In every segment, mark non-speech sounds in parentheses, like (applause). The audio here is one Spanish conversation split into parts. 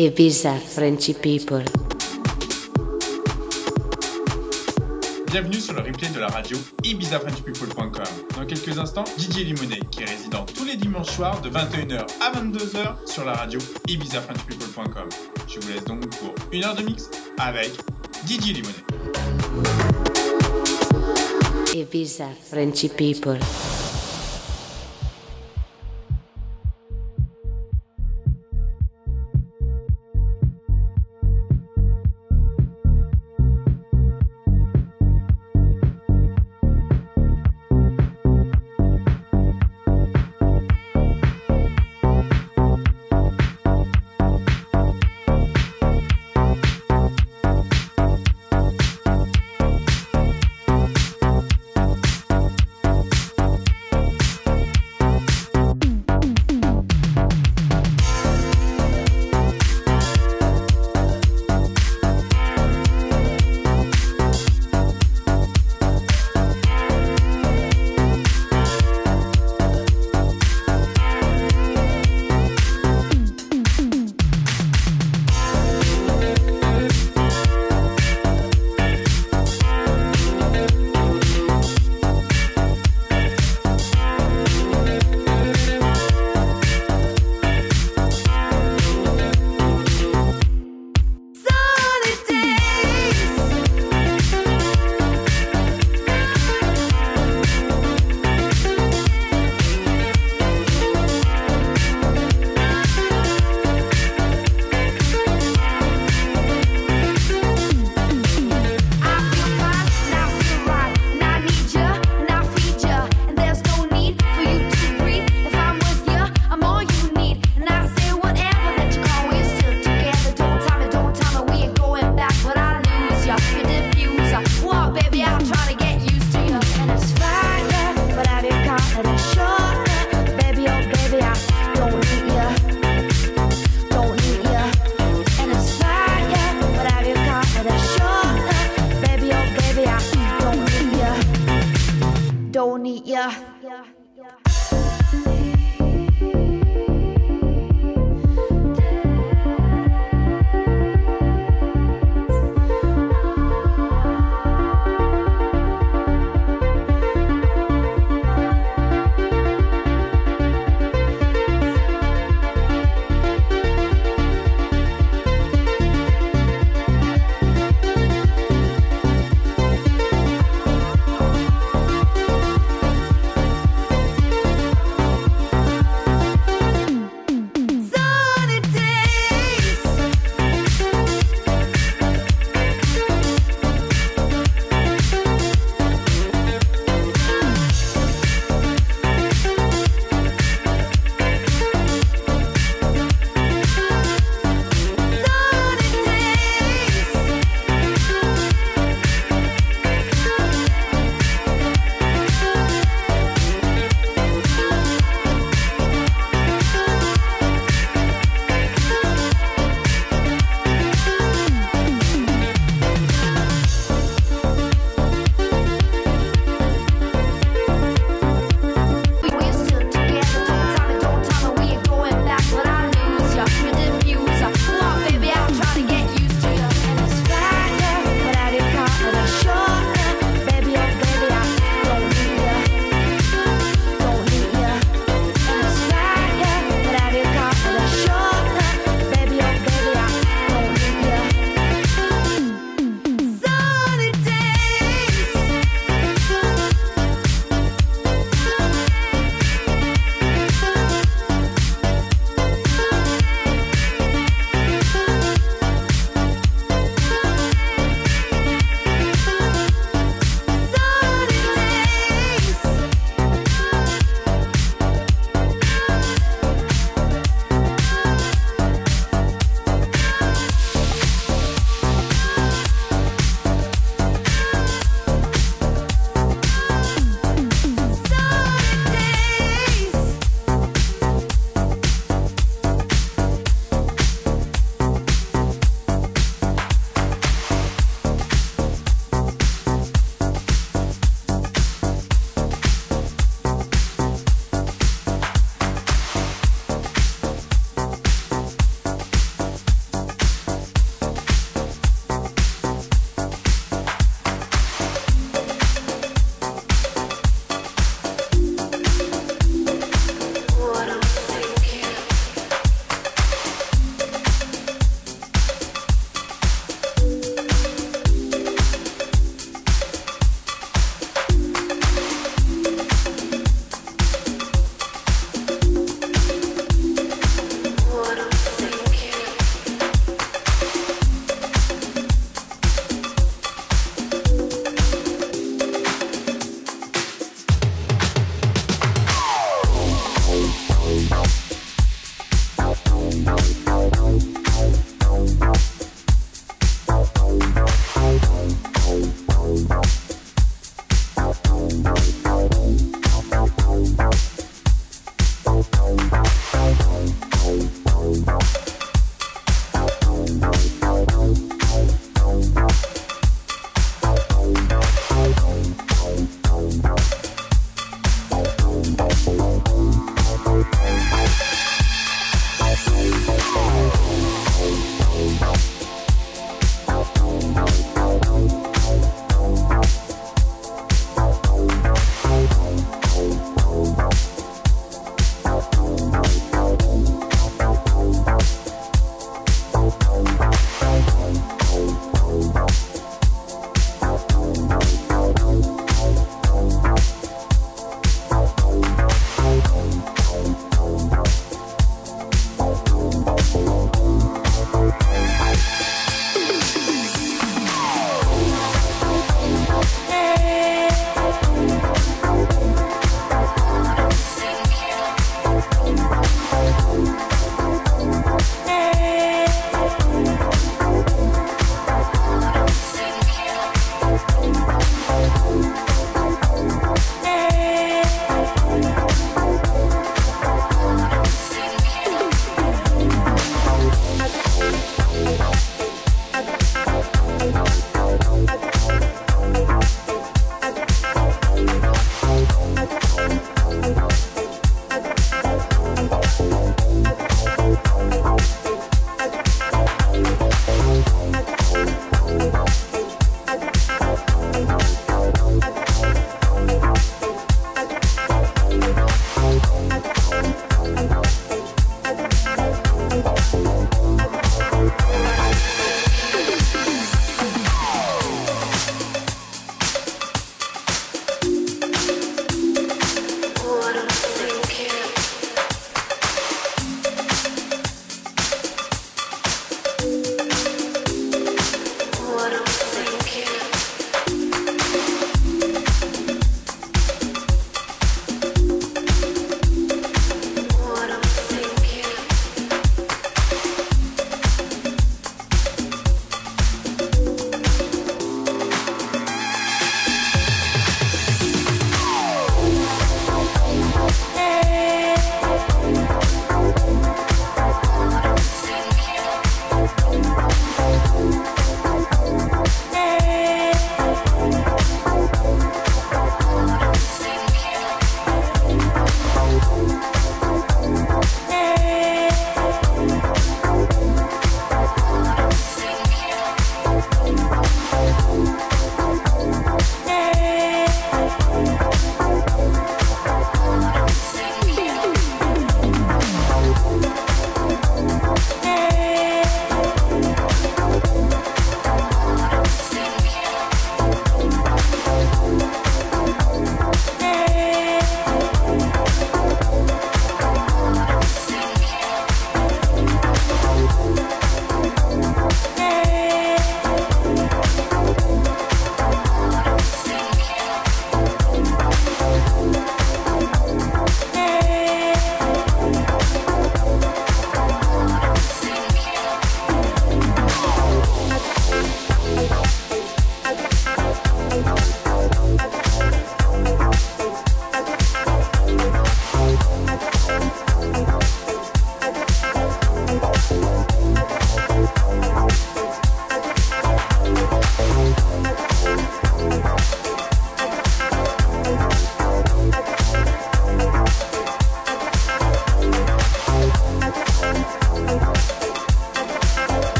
Ibiza Frenchy People. Bienvenue sur le replay de la radio ibizafrenchpeople.com. Dans quelques instants, Didier Limonet, qui est résident tous les dimanches soirs de 21h à 22h sur la radio ibizafrenchpeople.com. Je vous laisse donc pour une heure de mix avec Didier Limonet. Ibiza Frenchy People.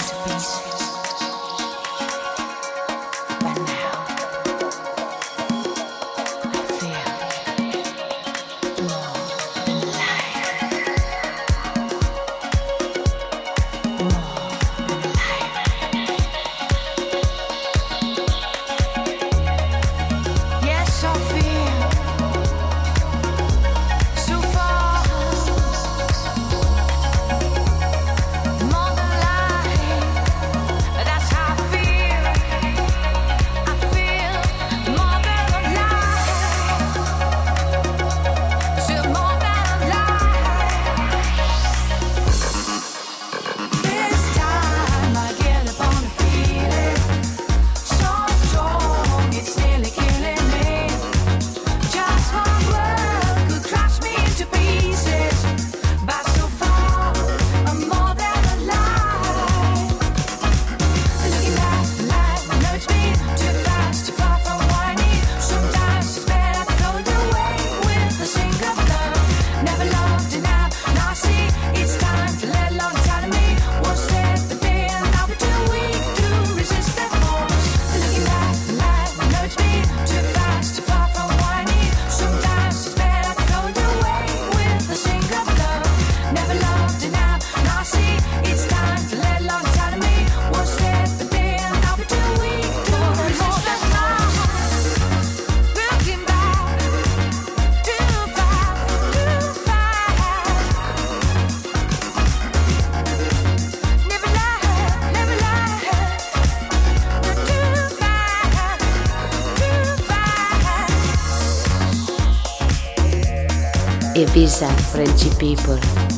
To peace. Ibiza Frenchy people.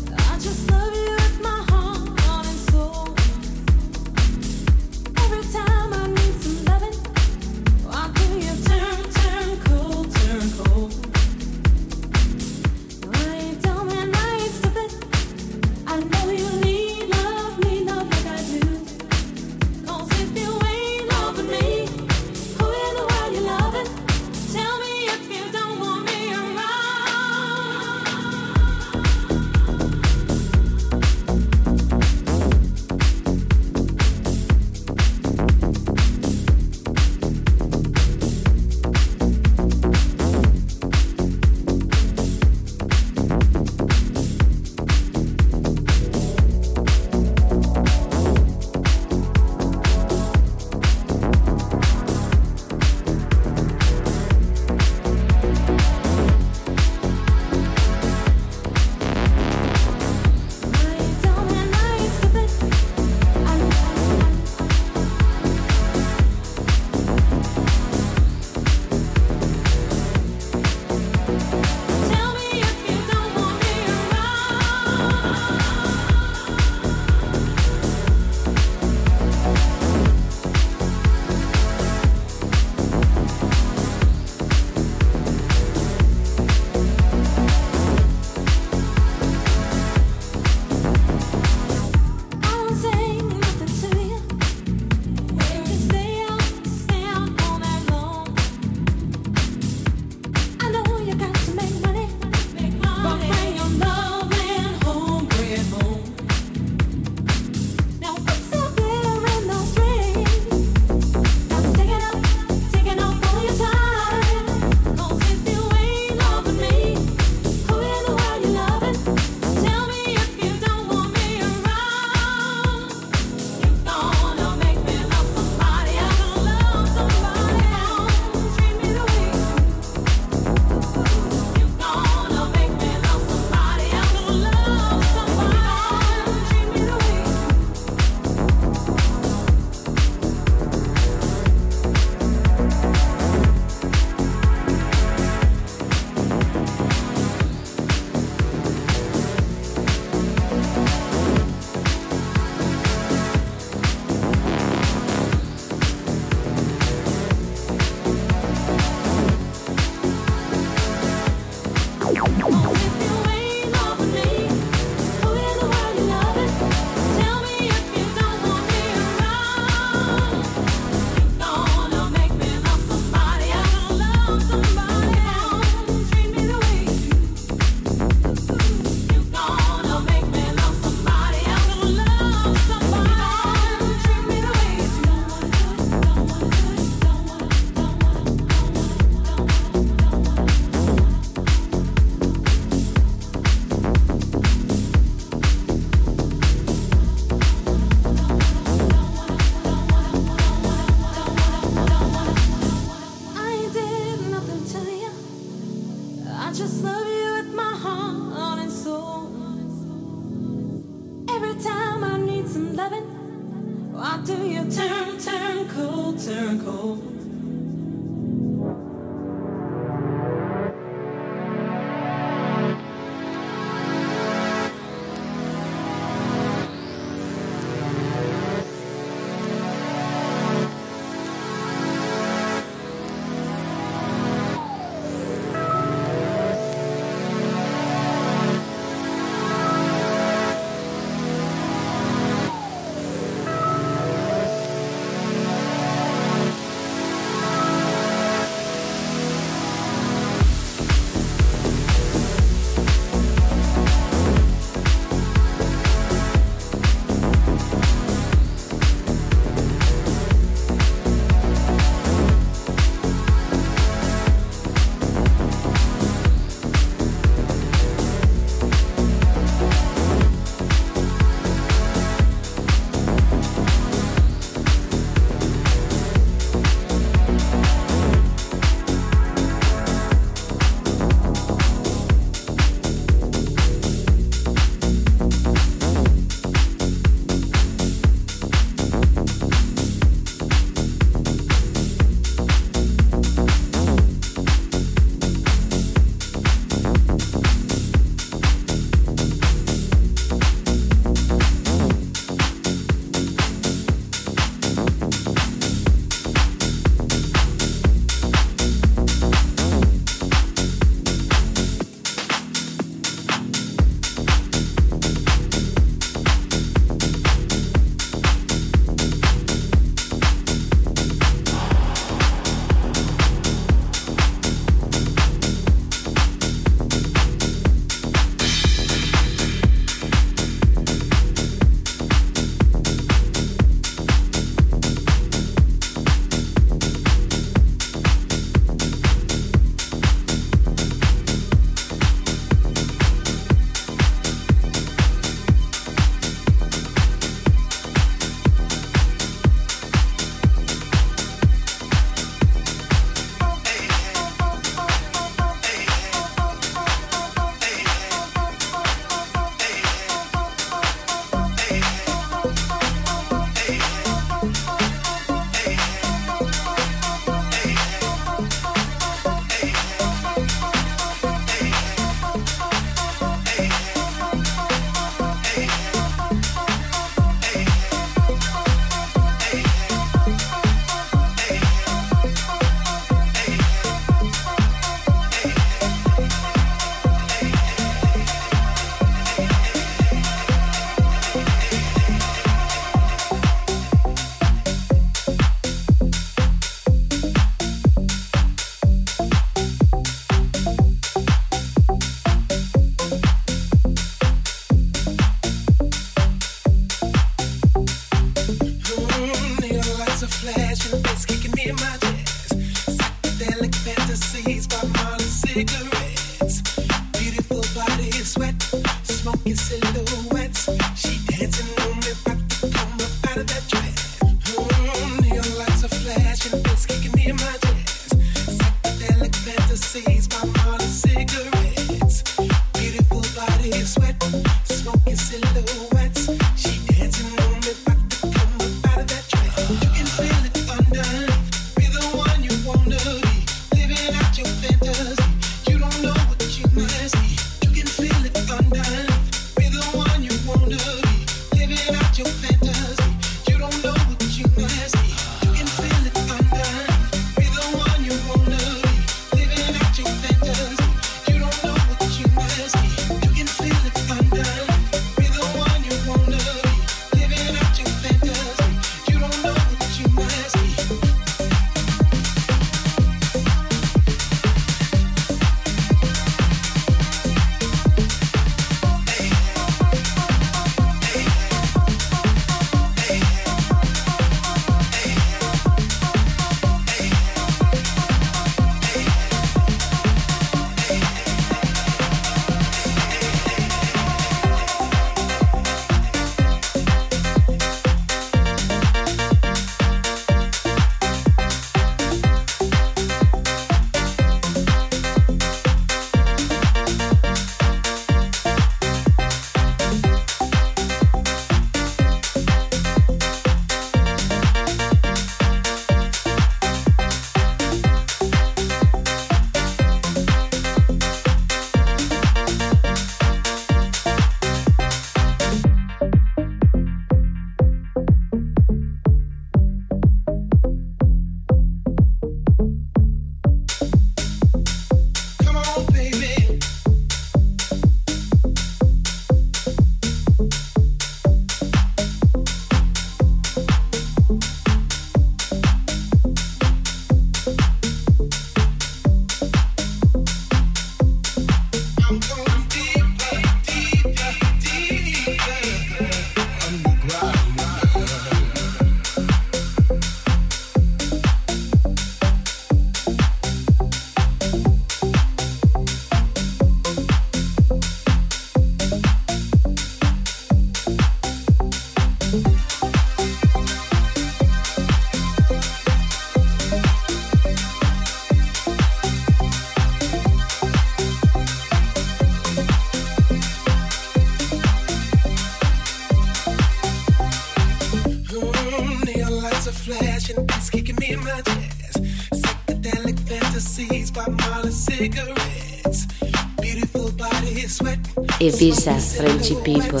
Ibiza Frenchy people.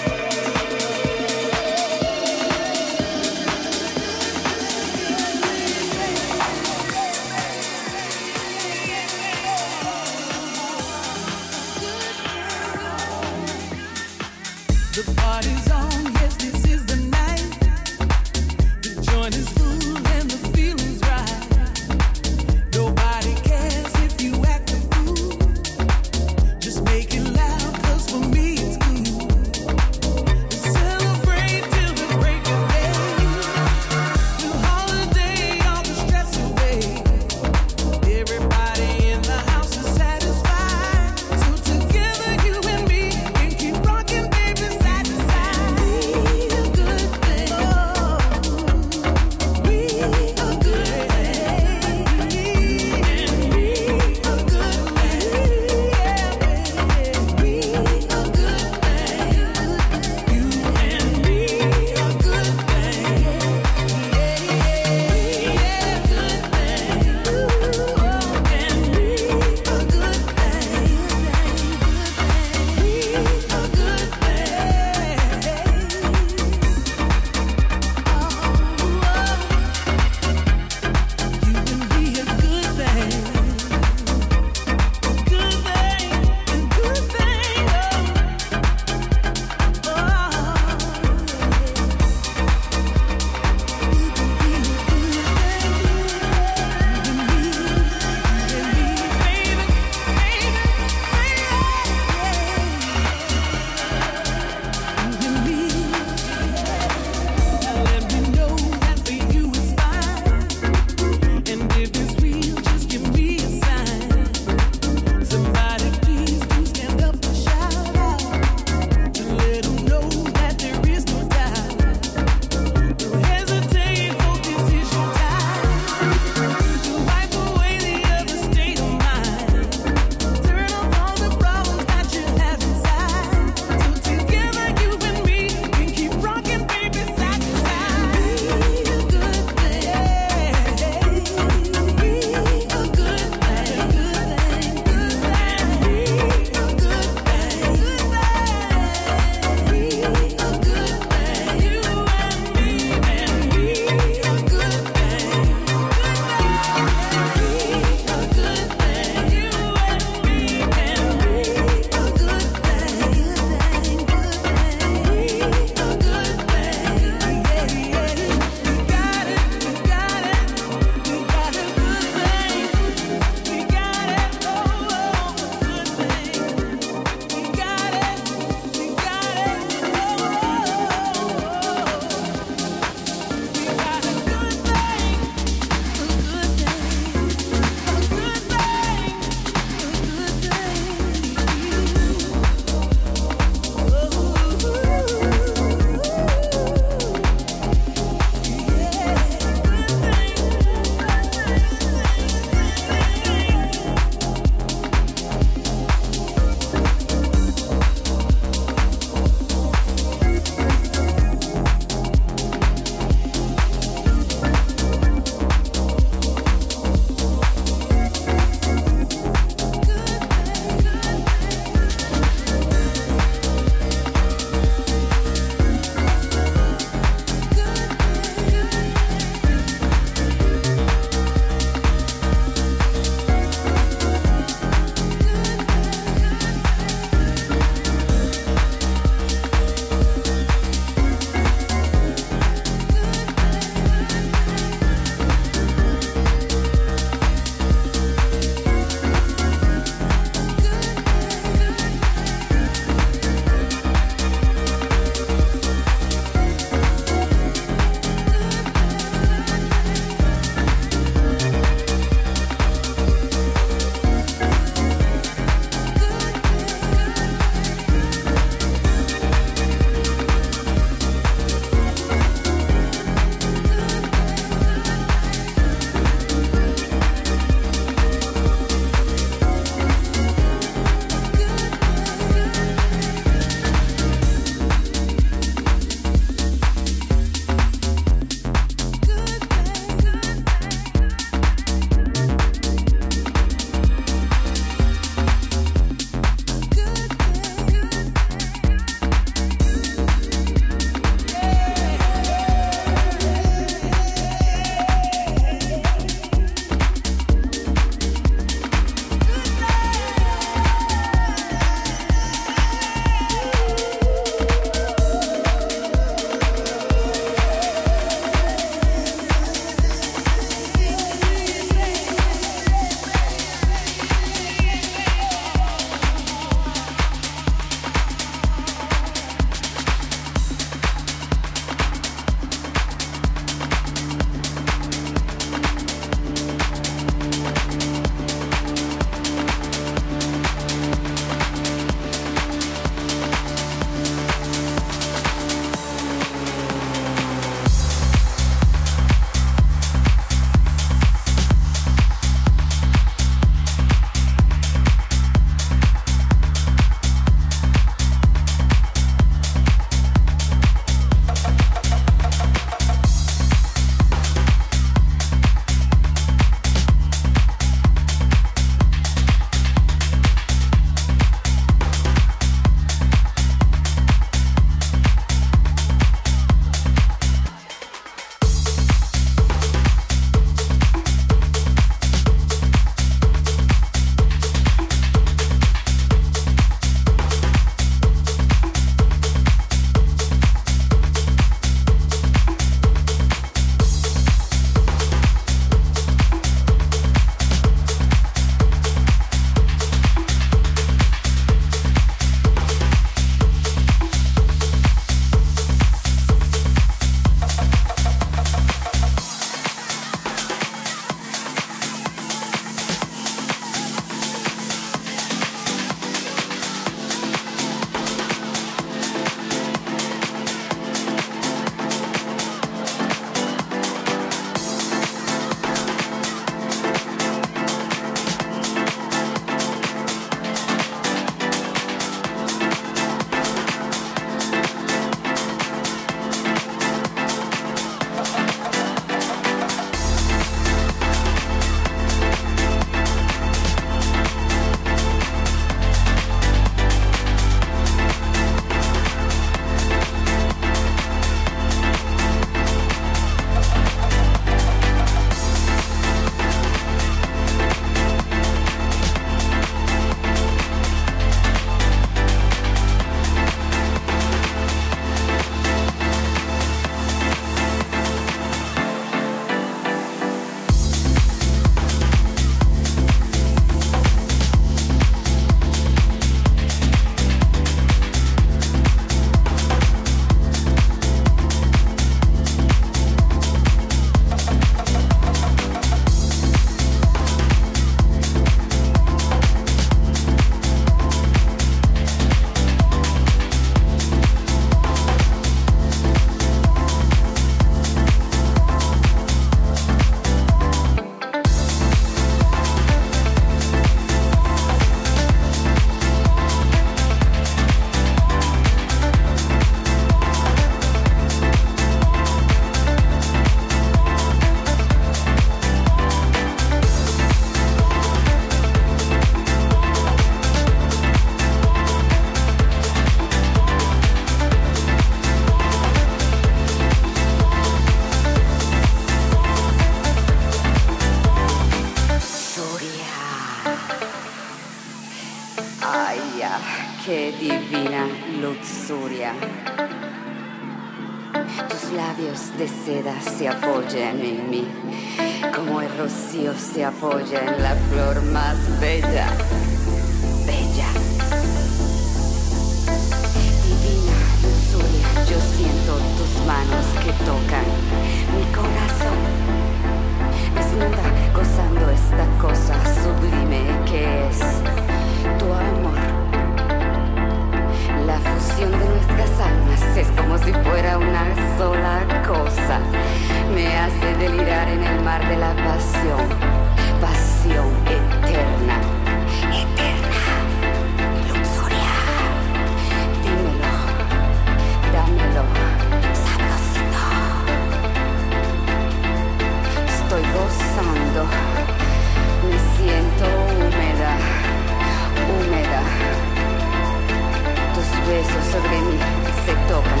sobre mí se tocan,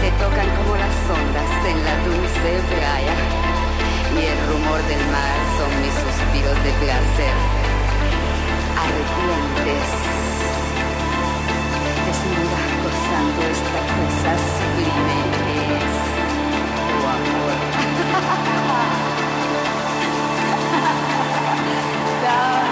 se tocan como las ondas en la dulce playa. Y el rumor del mar son mis suspiros de placer. Ardientes, desnuda gozando esta cosa sublime es tu amor. (laughs)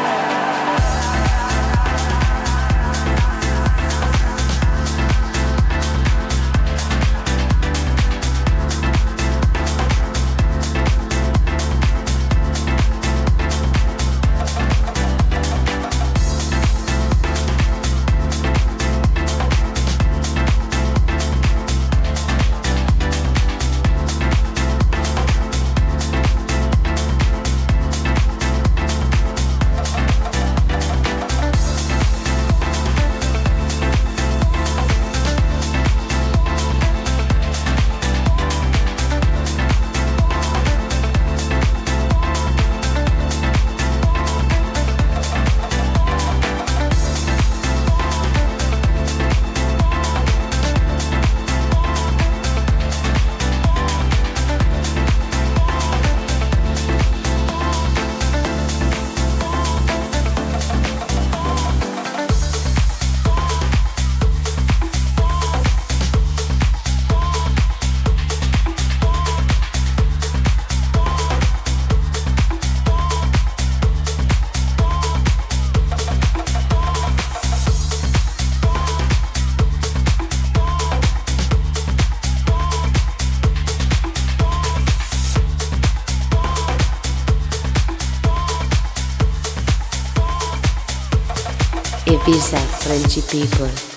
Ibiza Frenchy people.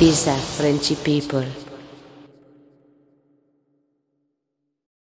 Ibiza Frenchy people.